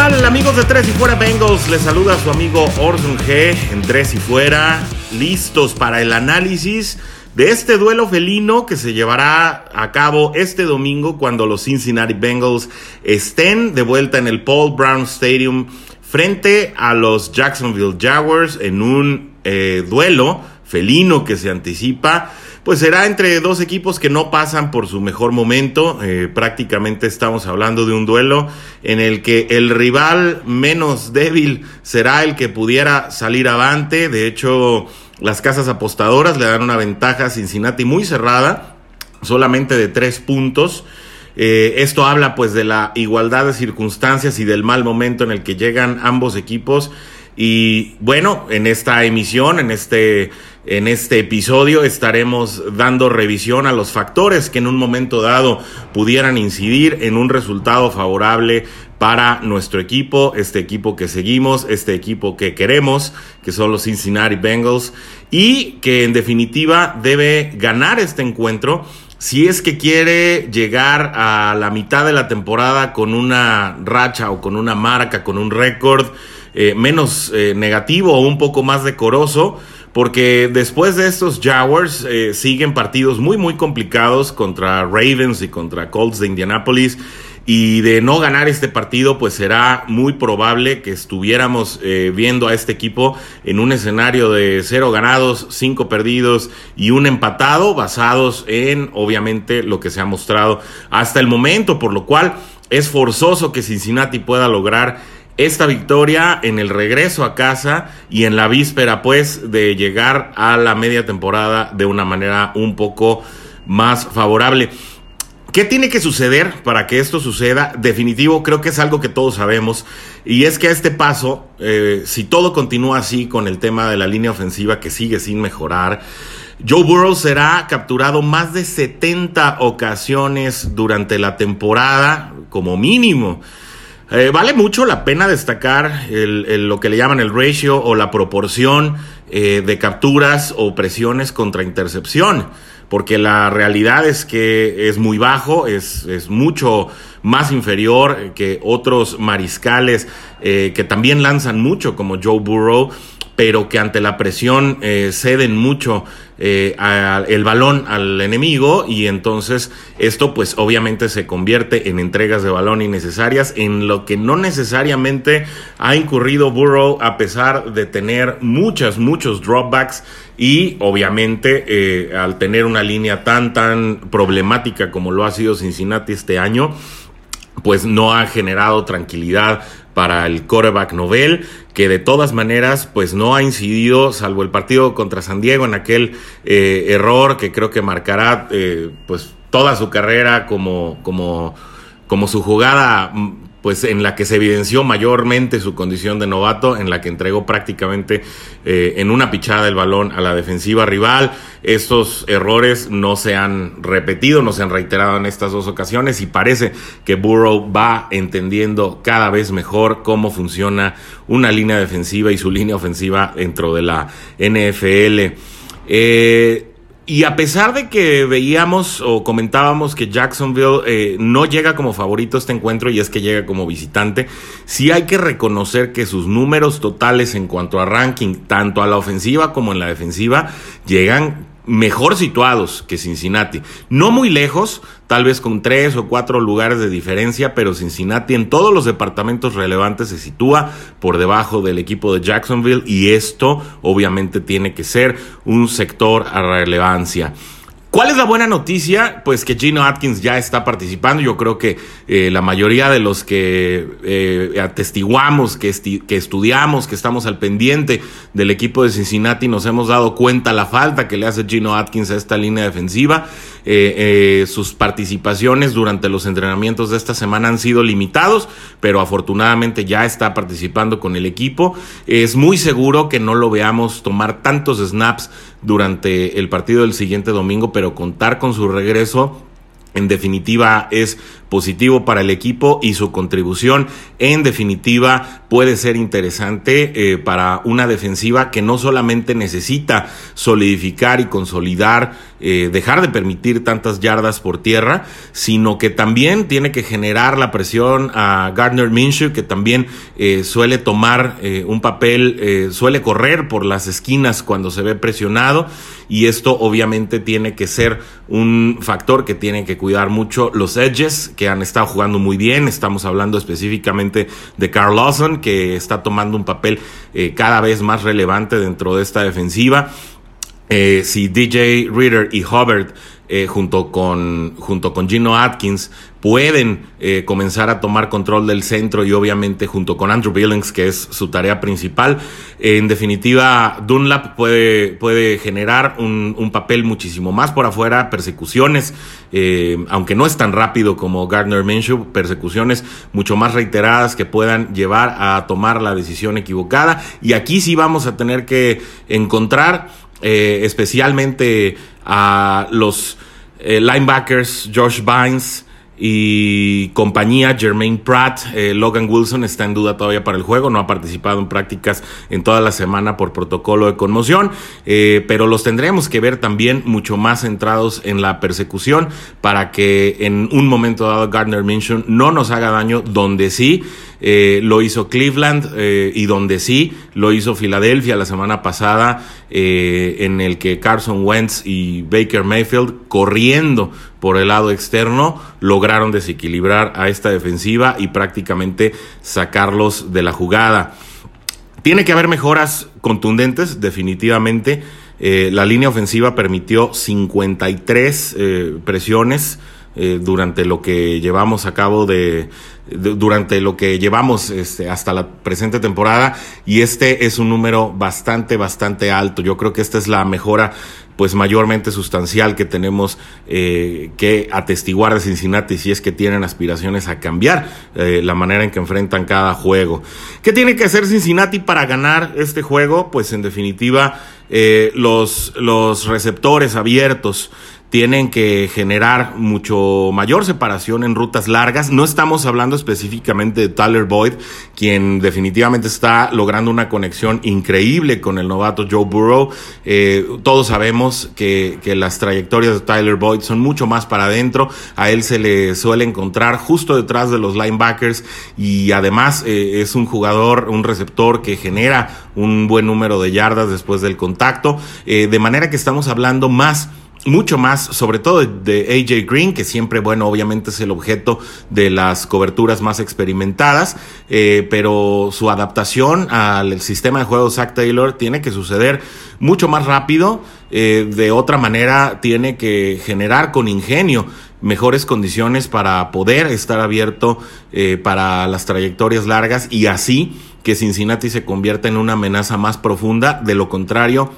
Hola, ¿qué tal amigos de Tres y Fuera Bengals? Les saluda su amigo Orson G en Tres y Fuera, listos para el análisis de este duelo felino que se llevará a cabo este domingo cuando los Cincinnati Bengals estén de vuelta en el Paul Brown Stadium frente a los Jacksonville Jaguars en un eh, duelo felino que se anticipa pues será entre dos equipos que no pasan por su mejor momento. Eh, prácticamente estamos hablando de un duelo en el que el rival menos débil será el que pudiera salir avante. De hecho, las casas apostadoras le dan una ventaja a Cincinnati muy cerrada, solamente de tres puntos. Eh, esto habla pues de la igualdad de circunstancias y del mal momento en el que llegan ambos equipos. Y bueno, en esta emisión, en este en este episodio estaremos dando revisión a los factores que en un momento dado pudieran incidir en un resultado favorable para nuestro equipo, este equipo que seguimos, este equipo que queremos, que son los Cincinnati Bengals, y que en definitiva debe ganar este encuentro si es que quiere llegar a la mitad de la temporada con una racha o con una marca, con un récord eh, menos eh, negativo o un poco más decoroso porque después de estos Jaguars eh, siguen partidos muy muy complicados contra Ravens y contra Colts de Indianapolis y de no ganar este partido pues será muy probable que estuviéramos eh, viendo a este equipo en un escenario de cero ganados, cinco perdidos y un empatado basados en obviamente lo que se ha mostrado hasta el momento, por lo cual es forzoso que Cincinnati pueda lograr esta victoria en el regreso a casa y en la víspera pues de llegar a la media temporada de una manera un poco más favorable. ¿Qué tiene que suceder para que esto suceda? Definitivo, creo que es algo que todos sabemos. Y es que a este paso, eh, si todo continúa así con el tema de la línea ofensiva que sigue sin mejorar, Joe Burrow será capturado más de 70 ocasiones durante la temporada, como mínimo. Eh, vale mucho la pena destacar lo que le llaman el ratio o la proporción eh, de capturas o presiones contra intercepción, porque la realidad es que es muy bajo, es, es mucho más inferior que otros mariscales eh, que también lanzan mucho, como Joe Burrow pero que ante la presión eh, ceden mucho eh, el balón al enemigo y entonces esto pues obviamente se convierte en entregas de balón innecesarias en lo que no necesariamente ha incurrido Burrow a pesar de tener muchas, muchos dropbacks y obviamente eh, al tener una línea tan, tan problemática como lo ha sido Cincinnati este año, pues no ha generado tranquilidad para el quarterback novel, que de todas maneras pues no ha incidido, salvo el partido contra San Diego en aquel eh, error que creo que marcará eh, pues toda su carrera como, como, como su jugada pues en la que se evidenció mayormente su condición de novato, en la que entregó prácticamente eh, en una pichada el balón a la defensiva rival. Estos errores no se han repetido, no se han reiterado en estas dos ocasiones y parece que Burrow va entendiendo cada vez mejor cómo funciona una línea defensiva y su línea ofensiva dentro de la NFL. Eh, y a pesar de que veíamos o comentábamos que Jacksonville eh, no llega como favorito a este encuentro y es que llega como visitante, sí hay que reconocer que sus números totales en cuanto a ranking, tanto a la ofensiva como en la defensiva, llegan mejor situados que Cincinnati. No muy lejos, tal vez con tres o cuatro lugares de diferencia, pero Cincinnati en todos los departamentos relevantes se sitúa por debajo del equipo de Jacksonville y esto obviamente tiene que ser un sector a relevancia. ¿Cuál es la buena noticia? Pues que Gino Atkins ya está participando. Yo creo que eh, la mayoría de los que eh, atestiguamos, que, que, estudiamos, que estamos al pendiente del equipo de Cincinnati, nos hemos dado cuenta la falta que le hace Gino Atkins a esta línea defensiva. Eh, sus participaciones durante los entrenamientos de esta semana han sido limitados, pero afortunadamente ya está participando con el equipo. Es muy seguro que no lo veamos tomar tantos snaps durante el partido del siguiente domingo, pero contar con su regreso en definitiva es positivo para el equipo y su contribución en definitiva puede ser interesante eh, para una defensiva que no solamente necesita solidificar y consolidar, eh, dejar de permitir tantas yardas por tierra, sino que también tiene que generar la presión a Gardner Minshew, que también eh, suele tomar un papel, suele correr por las esquinas cuando se ve presionado y esto obviamente tiene que ser un factor que tiene que cuidar mucho los edges que han estado jugando muy bien. Estamos hablando específicamente de Carl Lawson, que está tomando un papel eh, cada vez más relevante dentro de esta defensiva. Eh, si DJ Reader y Hubbard eh, junto, con, junto con Gino Atkins pueden eh, comenzar a tomar control del centro y obviamente junto con Andrew Billings, que es su tarea principal. en definitiva, Dunlap puede, puede generar un, un, papel muchísimo más por afuera, persecuciones, eh, aunque no es tan rápido como Gardner Minshew, persecuciones mucho más reiteradas que puedan llevar a tomar la decisión equivocada. Y aquí sí vamos a tener que encontrar eh, especialmente a los linebackers, Josh Bynes, y compañía, Jermaine Pratt, eh, Logan Wilson está en duda todavía para el juego, no ha participado en prácticas en toda la semana por protocolo de conmoción, eh, pero los tendremos que ver también mucho más centrados en la persecución para que en un momento dado Gardner Minshew no nos haga daño donde sí eh, lo hizo Cleveland y donde sí lo hizo Filadelfia la semana pasada en el que Carson Wentz y Baker Mayfield corriendo por el lado externo lograron desequilibrar a esta defensiva y prácticamente sacarlos de la jugada. Tiene que haber mejoras contundentes, definitivamente. Eh, la línea ofensiva permitió 53 eh, presiones eh, durante lo que llevamos a cabo de, durante lo que llevamos este, hasta la presente temporada y este es un número bastante bastante alto yo creo que esta es la mejora pues mayormente sustancial que tenemos eh, que atestiguar de Cincinnati si es que tienen aspiraciones a cambiar eh, la manera en que enfrentan cada juego. ¿Qué tiene que hacer Cincinnati para ganar este juego? Pues en definitiva los, los receptores abiertos tienen que generar mucho mayor separación en rutas largas. No estamos hablando específicamente de Tyler Boyd, quien definitivamente está logrando una conexión increíble con el novato Joe Burrow. Eh, todos sabemos que, las trayectorias de Tyler Boyd son mucho más para adentro. A él se le suele encontrar justo detrás de los linebackers y además eh, es un jugador, un receptor que genera un buen número de yardas después del contacto. Eh, de manera que estamos hablando más mucho más, sobre todo de AJ Green, que siempre, bueno, obviamente es el objeto de las coberturas más experimentadas, eh, pero su adaptación al sistema de juego de Zach Taylor tiene que suceder mucho más rápido, eh, de otra manera tiene que generar con ingenio mejores condiciones para poder estar abierto eh, para las trayectorias largas y así que Cincinnati se convierta en una amenaza más profunda, de lo contrario,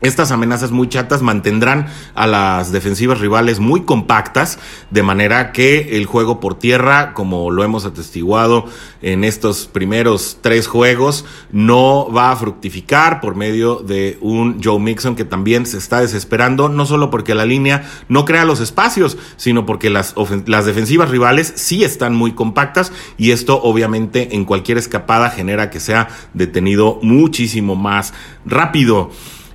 estas amenazas muy chatas mantendrán a las defensivas rivales muy compactas, de manera que el juego por tierra, como lo hemos atestiguado en estos primeros tres juegos, no va a fructificar por medio de un Joe Mixon que también se está desesperando, no solo porque la línea no crea los espacios, sino porque las, defensivas rivales sí están muy compactas y esto obviamente en cualquier escapada genera que sea detenido muchísimo más rápido.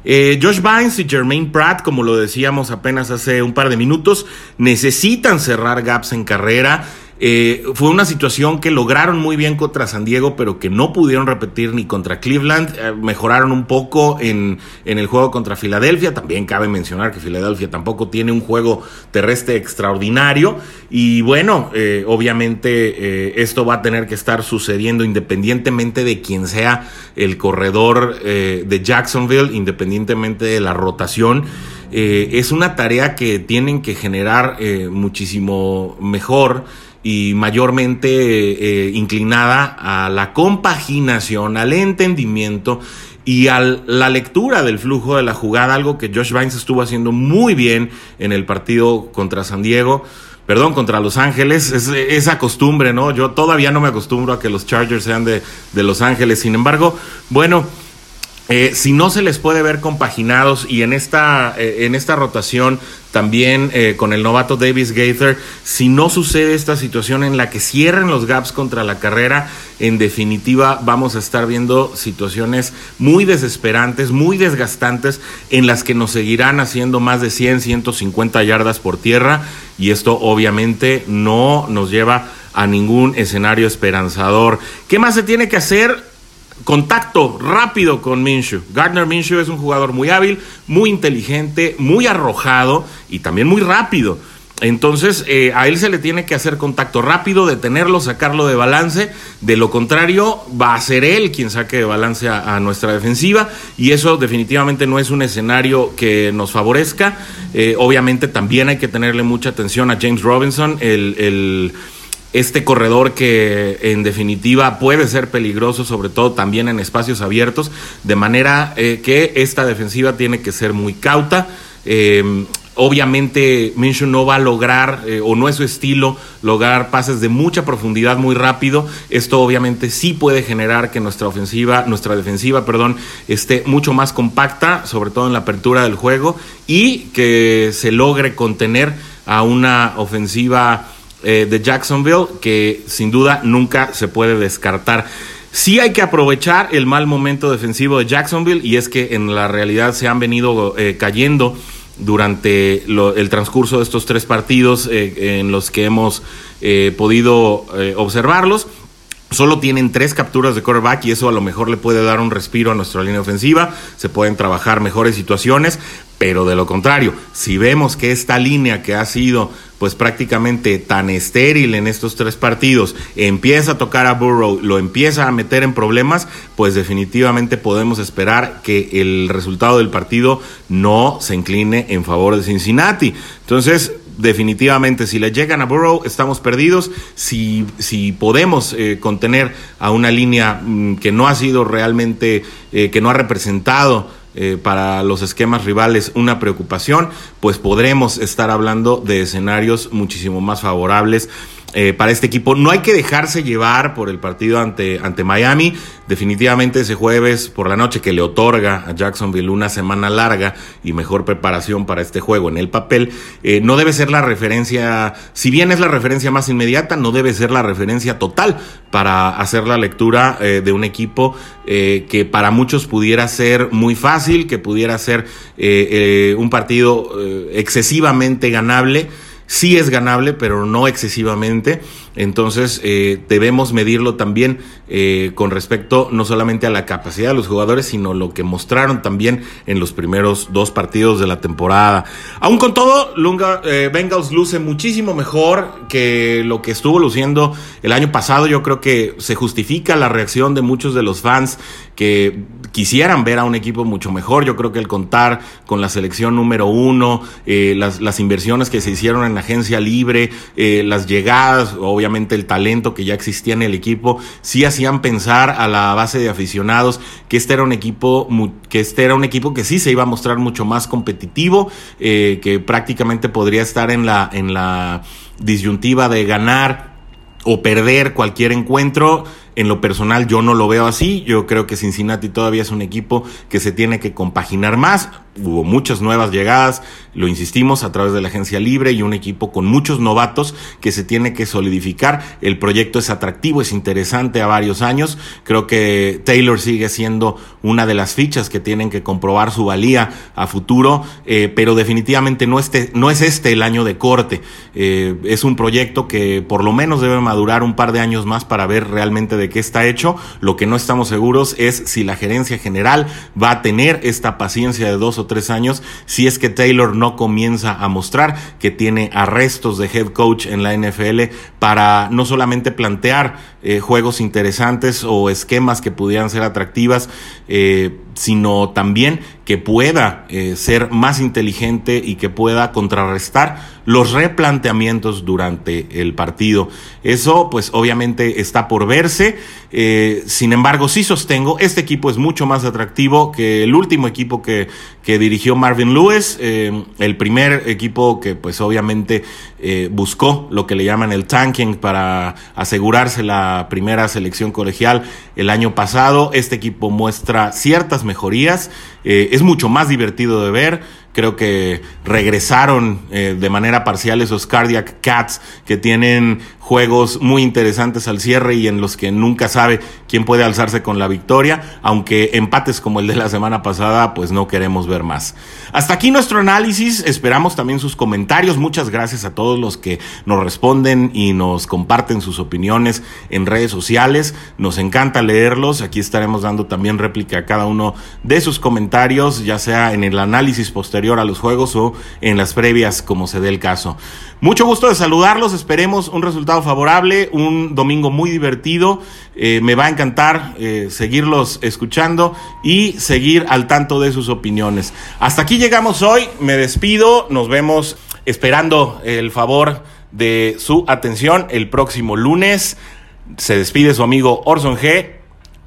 Eh, Josh Bynes y Jermaine Pratt, como lo decíamos apenas hace un par de minutos, necesitan cerrar gaps en carrera. Eh, fue una situación que lograron muy bien contra San Diego, pero que no pudieron repetir ni contra Cleveland. Eh, mejoraron un poco en, en, el juego contra Filadelfia. También cabe mencionar que Filadelfia tampoco tiene un juego terrestre extraordinario. Y bueno, eh, obviamente esto va a tener que estar sucediendo independientemente de quién sea el corredor de Jacksonville, independientemente de la rotación. es una tarea que tienen que generar muchísimo mejor y mayormente eh, inclinada a la compaginación, al entendimiento y a la lectura del flujo de la jugada, algo que Josh Vines estuvo haciendo muy bien en el partido contra San Diego. Perdón, contra Los Ángeles, es esa costumbre, ¿no? Yo todavía no me acostumbro a que los Chargers sean de, de Los Ángeles. Sin embargo, bueno, eh, si no se les puede ver compaginados y en esta, eh, en esta rotación también eh, con el novato Davis Gaither, si no sucede esta situación en la que cierren los gaps contra la carrera, en definitiva vamos a estar viendo situaciones muy desesperantes, muy desgastantes, en las que nos seguirán haciendo más de 100, 150 yardas por tierra y esto obviamente no nos lleva a ningún escenario esperanzador. ¿Qué más se tiene que hacer? Contacto rápido con Minshew. Gardner Minshew es un jugador muy hábil, muy inteligente, muy arrojado y también muy rápido. Entonces eh, a él se le tiene que hacer contacto rápido, detenerlo, sacarlo de balance. De lo contrario, va a ser él quien saque de balance a, nuestra defensiva y eso definitivamente no es un escenario que nos favorezca. Eh, obviamente también hay que tenerle mucha atención a James Robinson, el este corredor que en definitiva puede ser peligroso, sobre todo también en espacios abiertos, de manera eh, que esta defensiva tiene que ser muy cauta. Em, obviamente Minshew no va a lograr, eh, o no es su estilo, lograr pases de mucha profundidad muy rápido. Esto obviamente sí puede generar que nuestra ofensiva, nuestra defensiva, perdón, esté mucho más compacta, sobre todo en la apertura del juego, y que se logre contener a una ofensiva eh, de Jacksonville que sin duda nunca se puede descartar. Sí hay que aprovechar el mal momento defensivo de Jacksonville y es que en la realidad se han venido eh, cayendo durante el transcurso de estos tres partidos eh, en los que hemos podido observarlos. Solo tienen tres capturas de quarterback y eso a lo mejor le puede dar un respiro a nuestra línea ofensiva. Se pueden trabajar mejores situaciones, pero de lo contrario, si vemos que esta línea que ha sido pues prácticamente tan estéril en estos tres partidos, empieza a tocar a Burrow, lo empieza a meter en problemas, pues definitivamente podemos esperar que el resultado del partido no se incline en favor de Cincinnati. Entonces, definitivamente si le llegan a Burrow estamos perdidos. Si, si podemos eh, contener a una línea mm, que no ha sido realmente, eh, que no ha representado eh, para los esquemas rivales una preocupación, pues podremos estar hablando de escenarios muchísimo más favorables eh, para este equipo. No hay que dejarse llevar por el partido ante, ante Miami. Definitivamente ese jueves por la noche que le otorga a Jacksonville una semana larga y mejor preparación para este juego en el papel, eh, no debe ser la referencia, si bien es la referencia más inmediata, no debe ser la referencia total para hacer la lectura eh, de un equipo que para muchos pudiera ser muy fácil, que pudiera ser un partido excesivamente ganable sí es ganable, pero no excesivamente. Entonces eh, debemos medirlo también eh, con respecto no solamente a la capacidad de los jugadores, sino lo que mostraron también en los primeros dos partidos de la temporada. Aún con todo, Lunga, eh, Bengals luce muchísimo mejor que lo que estuvo luciendo el año pasado. Yo creo que se justifica la reacción de muchos de los fans que quisieran ver a un equipo mucho mejor. Yo creo que el contar con la selección número uno, las, las, inversiones que se hicieron en la agencia libre, las llegadas, obviamente el talento que ya existía en el equipo, sí hacían pensar a la base de aficionados que este era un equipo que este era un equipo que sí se iba a mostrar mucho más competitivo, eh, que prácticamente podría estar en la, en la disyuntiva de ganar o perder cualquier encuentro. En lo personal yo no lo veo así. Yo creo que Cincinnati todavía es un equipo que se tiene que compaginar más hubo muchas nuevas llegadas, lo insistimos, a través de la agencia libre y un equipo con muchos novatos que se tiene que solidificar. El proyecto es atractivo, es interesante a varios años. Creo que Taylor sigue siendo una de las fichas que tienen que comprobar su valía a futuro, eh, pero definitivamente no, este, no es este el año de corte. Eh, es un proyecto que por lo menos debe madurar un par de años más para ver realmente de qué está hecho. Lo que no estamos seguros es si la gerencia general va a tener esta paciencia de dos tres años si es que Taylor no comienza a mostrar que tiene arrestos de head coach en la NFL para no solamente plantear eh, juegos interesantes o esquemas que pudieran ser atractivas, eh, sino también que pueda eh, ser más inteligente y que pueda contrarrestar los replanteamientos durante el partido. Eso pues obviamente está por verse. sin embargo, sí sostengo, este equipo es mucho más atractivo que el último equipo que, que dirigió Marvin Lewis, el primer equipo que pues obviamente buscó lo que le llaman el tanking para asegurarse la primera selección colegial el año pasado. Este equipo muestra ciertas mejorías, eh, es mucho más divertido de ver. Creo que regresaron eh, de manera parcial esos Cardiac Cats que tienen juegos muy interesantes al cierre y en los que nunca sabe quién puede alzarse con la victoria, aunque empates como el de la semana pasada, pues no queremos ver más. Hasta aquí nuestro análisis, esperamos también sus comentarios, muchas gracias a todos los que nos responden y nos comparten sus opiniones en redes sociales, nos encanta leerlos, aquí estaremos dando también réplica a cada uno de sus comentarios, ya sea en el análisis posterior a los juegos o en las previas como se dé el caso. Mucho gusto de saludarlos, esperemos un resultado favorable, un domingo muy divertido. Eh, me va a encantar eh, seguirlos escuchando y seguir al tanto de sus opiniones. Hasta aquí llegamos hoy, me despido, nos vemos esperando el favor de su atención el próximo lunes. Se despide su amigo Orson G.